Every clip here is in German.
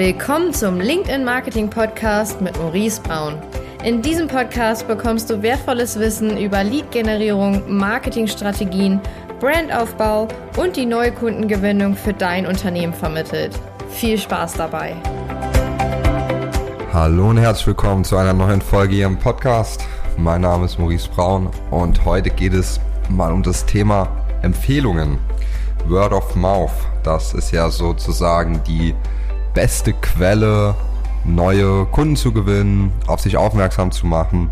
Willkommen zum LinkedIn Marketing Podcast mit Maurice Braun. In diesem Podcast bekommst du wertvolles Wissen über Lead-Generierung, Marketingstrategien, Brandaufbau und die neue Kundengewinnung für dein Unternehmen vermittelt. Viel Spaß dabei! Hallo und herzlich willkommen zu einer neuen Folge hier im Podcast. Mein Name ist Maurice Braun und heute geht es mal um das Thema Empfehlungen. Word of Mouth, das ist ja sozusagen die beste Quelle, neue Kunden zu gewinnen, auf sich aufmerksam zu machen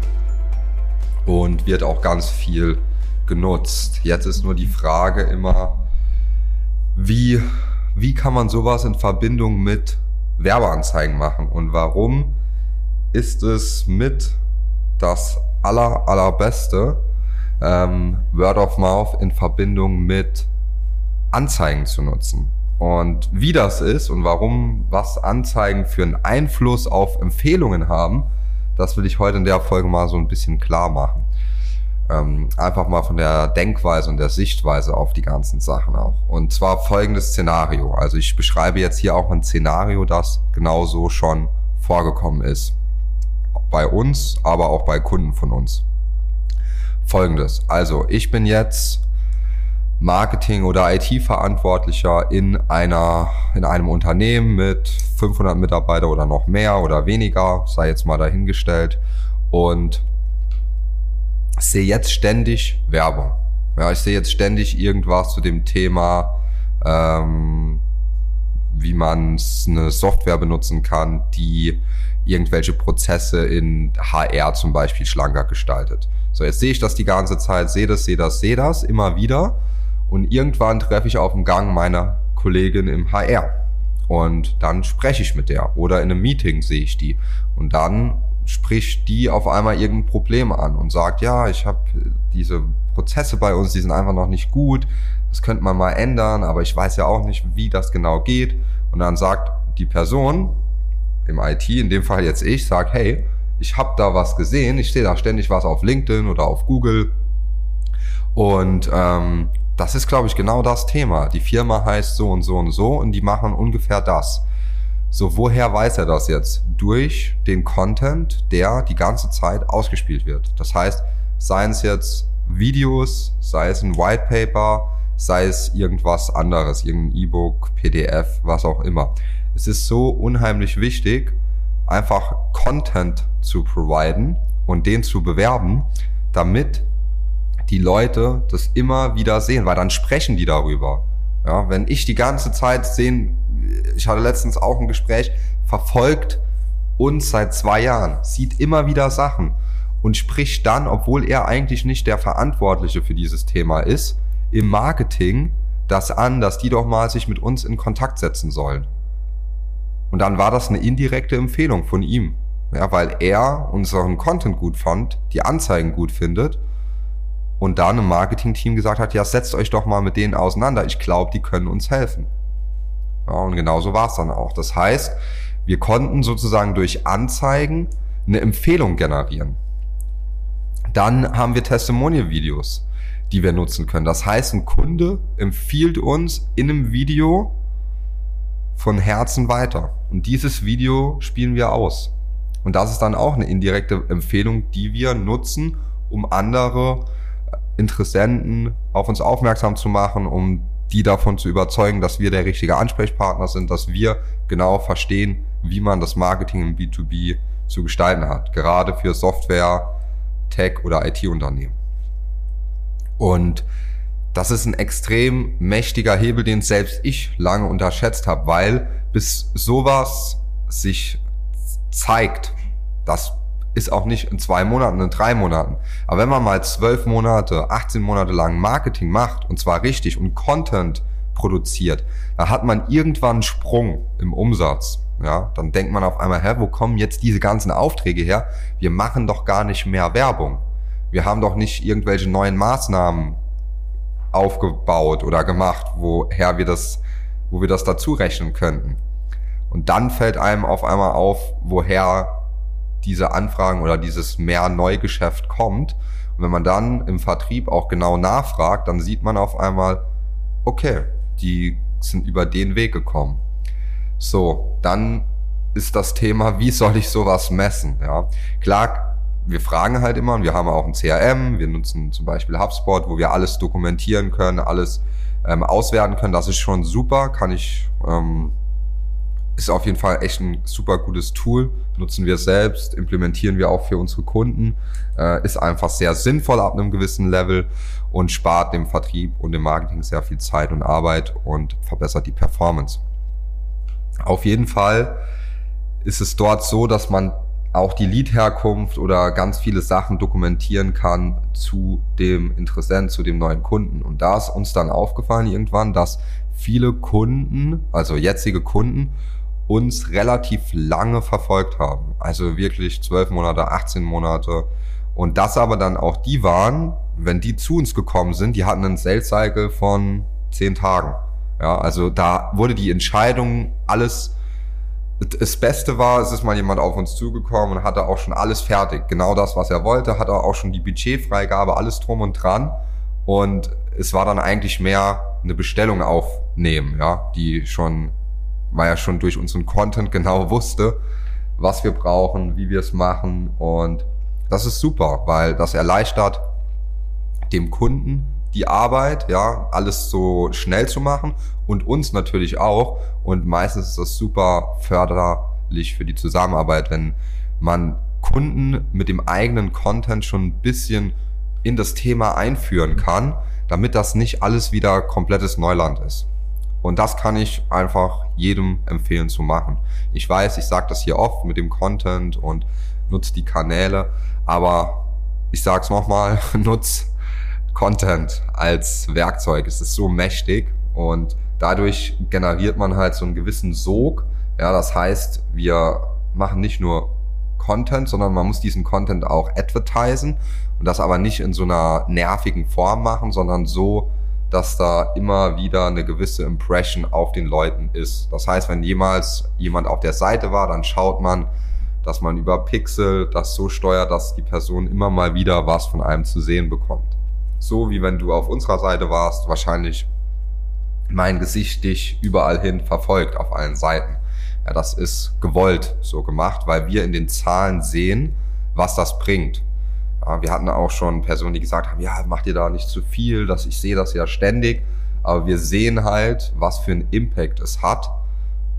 und wird auch ganz viel genutzt. Jetzt ist nur die Frage immer, wie, wie kann man sowas in Verbindung mit Werbeanzeigen machen und warum ist es mit das aller, allerbeste ähm, Word of Mouth in Verbindung mit Anzeigen zu nutzen. Und wie das ist und warum was Anzeigen für einen Einfluss auf Empfehlungen haben, das will ich heute in der Folge mal so ein bisschen klar machen. Ähm, einfach mal von der Denkweise und der Sichtweise auf die ganzen Sachen auch. Und zwar folgendes Szenario. Also ich beschreibe jetzt hier auch ein Szenario, das genauso schon vorgekommen ist. Bei uns, aber auch bei Kunden von uns. Folgendes. Also ich bin jetzt Marketing- oder IT-Verantwortlicher in einer, in einem Unternehmen mit 500 Mitarbeiter oder noch mehr oder weniger, sei jetzt mal dahingestellt und sehe jetzt ständig Werbung. Ja, ich sehe jetzt ständig irgendwas zu dem Thema, ähm, wie man eine Software benutzen kann, die irgendwelche Prozesse in HR zum Beispiel schlanker gestaltet. So, jetzt sehe ich das die ganze Zeit, sehe das, sehe das, sehe das immer wieder und irgendwann treffe ich auf dem Gang meine Kollegin im HR. Und dann spreche ich mit der. Oder in einem Meeting sehe ich die. Und dann spricht die auf einmal irgendein Problem an und sagt, ja, ich habe diese Prozesse bei uns, die sind einfach noch nicht gut. Das könnte man mal ändern, aber ich weiß ja auch nicht, wie das genau geht. Und dann sagt die Person im IT, in dem Fall jetzt ich, sagt, hey, ich habe da was gesehen, ich sehe da ständig was auf LinkedIn oder auf Google und ähm, das ist, glaube ich, genau das Thema. Die Firma heißt so und so und so und die machen ungefähr das. So, woher weiß er das jetzt? Durch den Content, der die ganze Zeit ausgespielt wird. Das heißt, seien es jetzt Videos, sei es ein White Paper, sei es irgendwas anderes, irgendein E-Book, PDF, was auch immer. Es ist so unheimlich wichtig, einfach Content zu providen und den zu bewerben, damit die Leute das immer wieder sehen, weil dann sprechen die darüber. Ja, wenn ich die ganze Zeit sehen, ich hatte letztens auch ein Gespräch, verfolgt uns seit zwei Jahren, sieht immer wieder Sachen und spricht dann, obwohl er eigentlich nicht der Verantwortliche für dieses Thema ist, im Marketing das an, dass die doch mal sich mit uns in Kontakt setzen sollen. Und dann war das eine indirekte Empfehlung von ihm. Ja, weil er unseren Content gut fand, die Anzeigen gut findet und dann im Marketing-Team gesagt hat, ja, setzt euch doch mal mit denen auseinander. Ich glaube, die können uns helfen. Ja, und genauso war es dann auch. Das heißt, wir konnten sozusagen durch Anzeigen eine Empfehlung generieren. Dann haben wir Testimonial-Videos, die wir nutzen können. Das heißt, ein Kunde empfiehlt uns in einem Video von Herzen weiter. Und dieses Video spielen wir aus. Und das ist dann auch eine indirekte Empfehlung, die wir nutzen, um andere Interessenten auf uns aufmerksam zu machen, um die davon zu überzeugen, dass wir der richtige Ansprechpartner sind, dass wir genau verstehen, wie man das Marketing im B2B zu gestalten hat, gerade für Software, Tech oder IT-Unternehmen. Und das ist ein extrem mächtiger Hebel, den selbst ich lange unterschätzt habe, weil bis sowas sich zeigt, dass ist auch nicht in zwei Monaten, in drei Monaten. Aber wenn man mal zwölf Monate, 18 Monate lang Marketing macht, und zwar richtig und Content produziert, dann hat man irgendwann einen Sprung im Umsatz. Ja, dann denkt man auf einmal, hä, wo kommen jetzt diese ganzen Aufträge her? Wir machen doch gar nicht mehr Werbung. Wir haben doch nicht irgendwelche neuen Maßnahmen aufgebaut oder gemacht, woher wir das, wo wir das dazu rechnen könnten. Und dann fällt einem auf einmal auf, woher diese Anfragen oder dieses mehr Neugeschäft kommt. Und wenn man dann im Vertrieb auch genau nachfragt, dann sieht man auf einmal, okay, die sind über den Weg gekommen. So, dann ist das Thema, wie soll ich sowas messen? Ja, klar, wir fragen halt immer und wir haben auch ein CRM, wir nutzen zum Beispiel HubSpot, wo wir alles dokumentieren können, alles ähm, auswerten können. Das ist schon super, kann ich, ähm, ist auf jeden Fall echt ein super gutes Tool. Nutzen wir selbst, implementieren wir auch für unsere Kunden, äh, ist einfach sehr sinnvoll ab einem gewissen Level und spart dem Vertrieb und dem Marketing sehr viel Zeit und Arbeit und verbessert die Performance. Auf jeden Fall ist es dort so, dass man auch die Lead-Herkunft oder ganz viele Sachen dokumentieren kann zu dem Interessent, zu dem neuen Kunden. Und da ist uns dann aufgefallen irgendwann, dass viele Kunden, also jetzige Kunden, uns relativ lange verfolgt haben. Also wirklich zwölf Monate, 18 Monate. Und das aber dann auch die waren, wenn die zu uns gekommen sind, die hatten einen Sales Cycle von zehn Tagen. Ja, also da wurde die Entscheidung alles das Beste war, es ist mal jemand auf uns zugekommen und hatte auch schon alles fertig. Genau das, was er wollte, hatte auch schon die Budgetfreigabe, alles drum und dran. Und es war dann eigentlich mehr eine Bestellung aufnehmen, ja, die schon, weil er schon durch unseren Content genau wusste, was wir brauchen, wie wir es machen. Und das ist super, weil das erleichtert dem Kunden die Arbeit, ja, alles so schnell zu machen und uns natürlich auch. Und meistens ist das super förderlich für die Zusammenarbeit, wenn man Kunden mit dem eigenen Content schon ein bisschen in das Thema einführen kann, damit das nicht alles wieder komplettes Neuland ist. Und das kann ich einfach jedem empfehlen zu machen. Ich weiß, ich sage das hier oft mit dem Content und nutze die Kanäle, aber ich sage es nochmal, nutze Content als Werkzeug. Es ist so mächtig und dadurch generiert man halt so einen gewissen Sog. Ja, das heißt, wir machen nicht nur Content, sondern man muss diesen Content auch advertisen und das aber nicht in so einer nervigen Form machen, sondern so, dass da immer wieder eine gewisse Impression auf den Leuten ist. Das heißt, wenn jemals jemand auf der Seite war, dann schaut man, dass man über Pixel das so steuert, dass die Person immer mal wieder was von einem zu sehen bekommt so wie wenn du auf unserer Seite warst, wahrscheinlich mein Gesicht dich überall hin verfolgt auf allen Seiten. Ja, das ist gewollt so gemacht, weil wir in den Zahlen sehen, was das bringt. Ja, wir hatten auch schon Personen, die gesagt haben, ja, macht ihr da nicht zu viel, dass ich sehe das ja ständig, aber wir sehen halt, was für einen Impact es hat,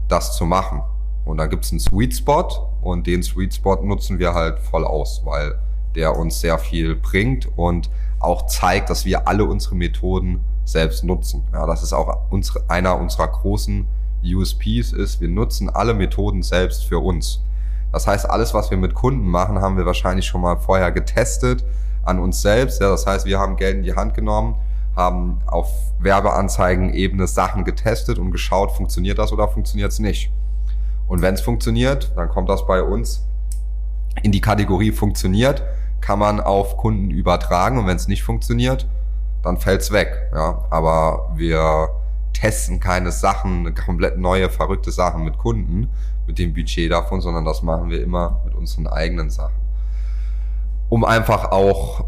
das zu machen. Und dann gibt es einen Sweet Spot und den Sweet Spot nutzen wir halt voll aus, weil der uns sehr viel bringt und auch zeigt, dass wir alle unsere Methoden selbst nutzen. Ja, das ist auch unsere, einer unserer großen USPs ist, wir nutzen alle Methoden selbst für uns. Das heißt, alles, was wir mit Kunden machen, haben wir wahrscheinlich schon mal vorher getestet an uns selbst. Ja, das heißt, wir haben Geld in die Hand genommen, haben auf Werbeanzeigen-Ebene Sachen getestet und geschaut, funktioniert das oder funktioniert es nicht. Und wenn es funktioniert, dann kommt das bei uns in die Kategorie funktioniert kann man auf Kunden übertragen und wenn es nicht funktioniert, dann fällt's weg. Ja, aber wir testen keine Sachen, komplett neue, verrückte Sachen mit Kunden, mit dem Budget davon, sondern das machen wir immer mit unseren eigenen Sachen. Um einfach auch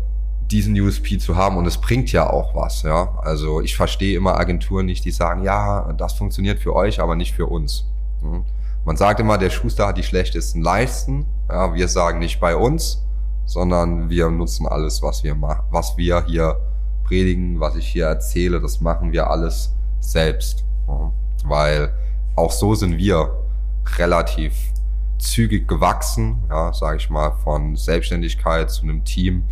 diesen USP zu haben und es bringt ja auch was, ja. Also ich verstehe immer Agenturen nicht, die sagen, ja, das funktioniert für euch, aber nicht für uns. Hm. Man sagt immer, der Schuster hat die schlechtesten Leisten. Ja, wir sagen nicht bei uns, sondern wir nutzen alles, was wir machen, was wir hier predigen, was ich hier erzähle, das machen wir alles selbst. Weil auch so sind wir relativ zügig gewachsen, ja, sage ich mal, von Selbstständigkeit zu einem Team,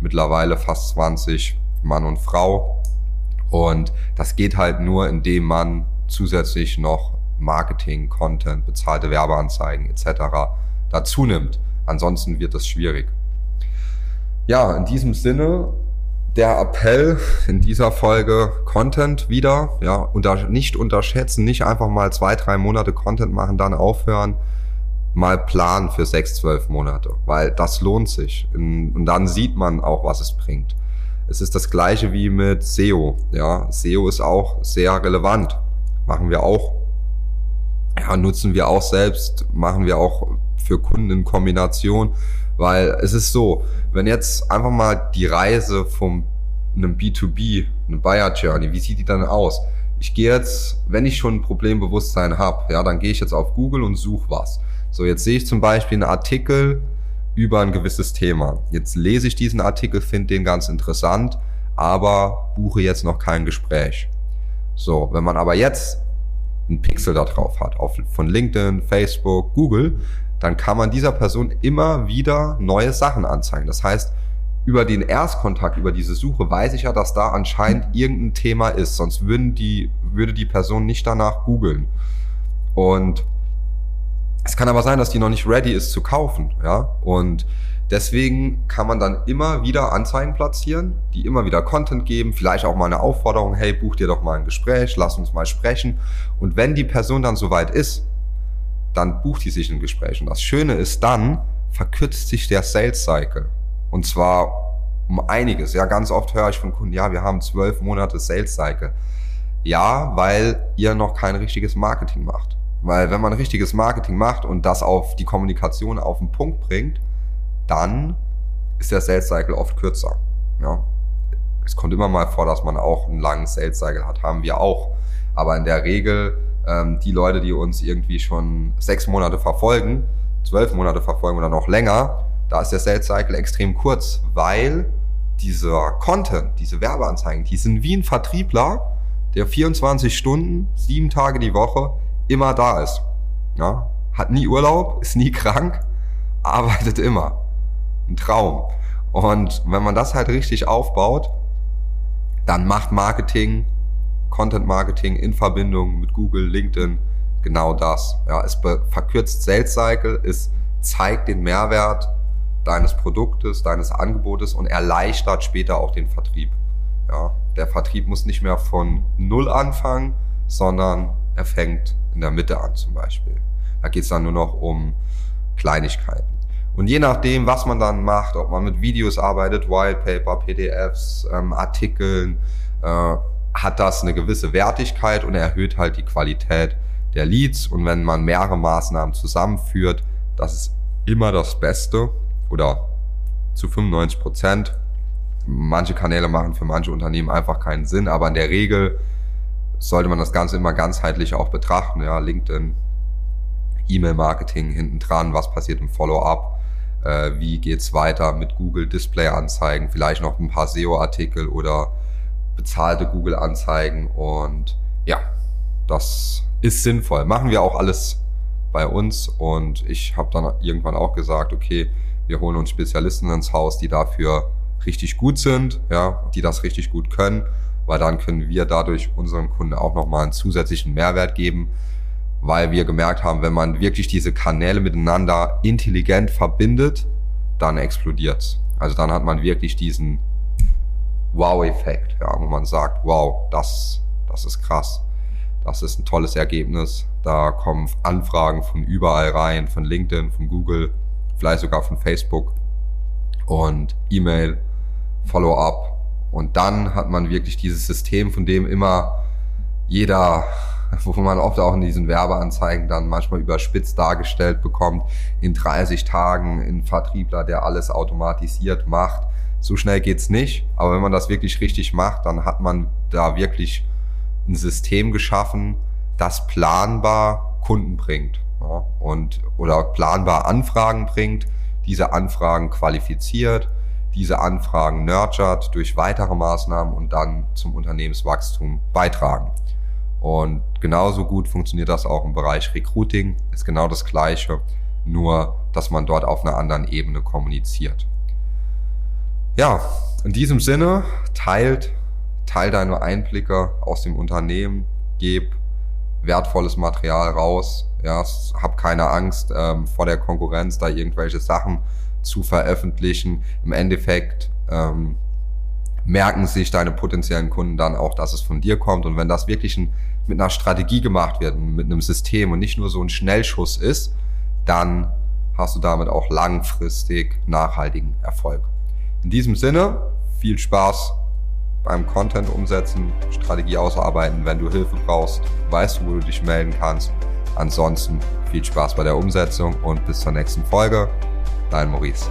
mittlerweile fast 20 Mann und Frau. Und das geht halt nur, indem man zusätzlich noch Marketing, Content, bezahlte Werbeanzeigen etc. dazu nimmt. Ansonsten wird das schwierig. Ja, in diesem Sinne der Appell in dieser Folge Content wieder, ja, unter, nicht unterschätzen, nicht einfach mal zwei, drei Monate Content machen, dann aufhören, mal planen für sechs, zwölf Monate, weil das lohnt sich. Und dann sieht man auch, was es bringt. Es ist das gleiche wie mit SEO, ja, SEO ist auch sehr relevant, machen wir auch, ja, nutzen wir auch selbst, machen wir auch für Kunden in Kombination, weil es ist so, wenn jetzt einfach mal die Reise vom einem B2B, eine Buyer Journey, wie sieht die dann aus? Ich gehe jetzt, wenn ich schon ein Problembewusstsein habe, ja, dann gehe ich jetzt auf Google und suche was. So, jetzt sehe ich zum Beispiel einen Artikel über ein gewisses Thema. Jetzt lese ich diesen Artikel, finde den ganz interessant, aber buche jetzt noch kein Gespräch. So, wenn man aber jetzt einen Pixel da drauf hat, auf, von LinkedIn, Facebook, Google, dann kann man dieser Person immer wieder neue Sachen anzeigen. Das heißt, über den Erstkontakt, über diese Suche, weiß ich ja, dass da anscheinend irgendein Thema ist. Sonst würden die, würde die Person nicht danach googeln. Und es kann aber sein, dass die noch nicht ready ist zu kaufen, ja. Und deswegen kann man dann immer wieder Anzeigen platzieren, die immer wieder Content geben, vielleicht auch mal eine Aufforderung, hey, buch dir doch mal ein Gespräch, lass uns mal sprechen. Und wenn die Person dann soweit ist, dann bucht die sich ein Gespräch. Und das Schöne ist dann, verkürzt sich der Sales Cycle. Und zwar um einiges. Ja, ganz oft höre ich von Kunden, ja, wir haben zwölf Monate Sales Cycle. Ja, weil ihr noch kein richtiges Marketing macht. Weil wenn man richtiges Marketing macht und das auf die Kommunikation auf den Punkt bringt, dann ist der Sales Cycle oft kürzer. Ja. Es kommt immer mal vor, dass man auch einen langen Sales Cycle hat, haben wir auch. Aber in der Regel ähm, die Leute, die uns irgendwie schon sechs Monate verfolgen, zwölf Monate verfolgen oder noch länger, da ist der Sales Cycle extrem kurz, weil dieser Content, diese Werbeanzeigen, die sind wie ein Vertriebler, der 24 Stunden, sieben Tage die Woche immer da ist. Ja? Hat nie Urlaub, ist nie krank, arbeitet immer. Ein Traum. Und wenn man das halt richtig aufbaut, dann macht Marketing, Content Marketing in Verbindung mit Google, LinkedIn genau das. Ja, es verkürzt Sales Cycle, es zeigt den Mehrwert deines Produktes, deines Angebotes und erleichtert später auch den Vertrieb. Ja, der Vertrieb muss nicht mehr von Null anfangen, sondern er fängt in der Mitte an zum Beispiel. Da geht es dann nur noch um Kleinigkeiten. Und je nachdem, was man dann macht, ob man mit Videos arbeitet, Wildpaper, PDFs, ähm, Artikeln, äh, hat das eine gewisse Wertigkeit und erhöht halt die Qualität der Leads. Und wenn man mehrere Maßnahmen zusammenführt, das ist immer das Beste oder zu 95 Prozent. Manche Kanäle machen für manche Unternehmen einfach keinen Sinn, aber in der Regel sollte man das Ganze immer ganzheitlich auch betrachten. Ja, LinkedIn, E-Mail-Marketing hinten dran, was passiert im Follow-up, äh, wie geht's weiter mit Google Display-Anzeigen, vielleicht noch ein paar SEO-Artikel oder bezahlte Google-Anzeigen und ja, das ist sinnvoll. Machen wir auch alles bei uns und ich habe dann irgendwann auch gesagt, okay, wir holen uns Spezialisten ins Haus, die dafür richtig gut sind, ja, die das richtig gut können weil dann können wir dadurch unseren Kunden auch nochmal einen zusätzlichen Mehrwert geben, weil wir gemerkt haben, wenn man wirklich diese Kanäle miteinander intelligent verbindet, dann explodiert's. Also dann hat man wirklich diesen Wow-Effekt, ja, wo man sagt, wow, das, das ist krass. Das ist ein tolles Ergebnis. Da kommen Anfragen von überall rein, von LinkedIn, von Google, vielleicht sogar von Facebook und E-Mail, Follow-up und dann hat man wirklich dieses System, von dem immer jeder, wo man oft auch in diesen Werbeanzeigen dann manchmal überspitzt dargestellt bekommt, in 30 Tagen ein Vertriebler, der alles automatisiert macht. So schnell geht's nicht, aber wenn man das wirklich richtig macht, dann hat man da wirklich ein System geschaffen, das planbar Kunden bringt ja, und oder planbar Anfragen bringt, diese Anfragen qualifiziert diese Anfragen nurtured durch weitere Maßnahmen und dann zum Unternehmenswachstum beitragen. Und genauso gut funktioniert das auch im Bereich Recruiting, ist genau das Gleiche, nur dass man dort auf einer anderen Ebene kommuniziert. Ja, in diesem Sinne, teilt, teilt deine Einblicke aus dem Unternehmen, geb wertvolles Material raus, ja, hab keine Angst ähm, vor der Konkurrenz, da irgendwelche Sachen zu veröffentlichen. Im Endeffekt ähm, merken sich deine potenziellen Kunden dann auch, dass es von dir kommt. Und wenn das wirklich ein, mit einer Strategie gemacht wird, mit einem System und nicht nur so ein Schnellschuss ist, dann hast du damit auch langfristig nachhaltigen Erfolg. In diesem Sinne, viel Spaß beim Content umsetzen, Strategie ausarbeiten. Wenn du Hilfe brauchst, weißt du, wo du dich melden kannst. Ansonsten viel Spaß bei der Umsetzung und bis zur nächsten Folge. Dein Maurice.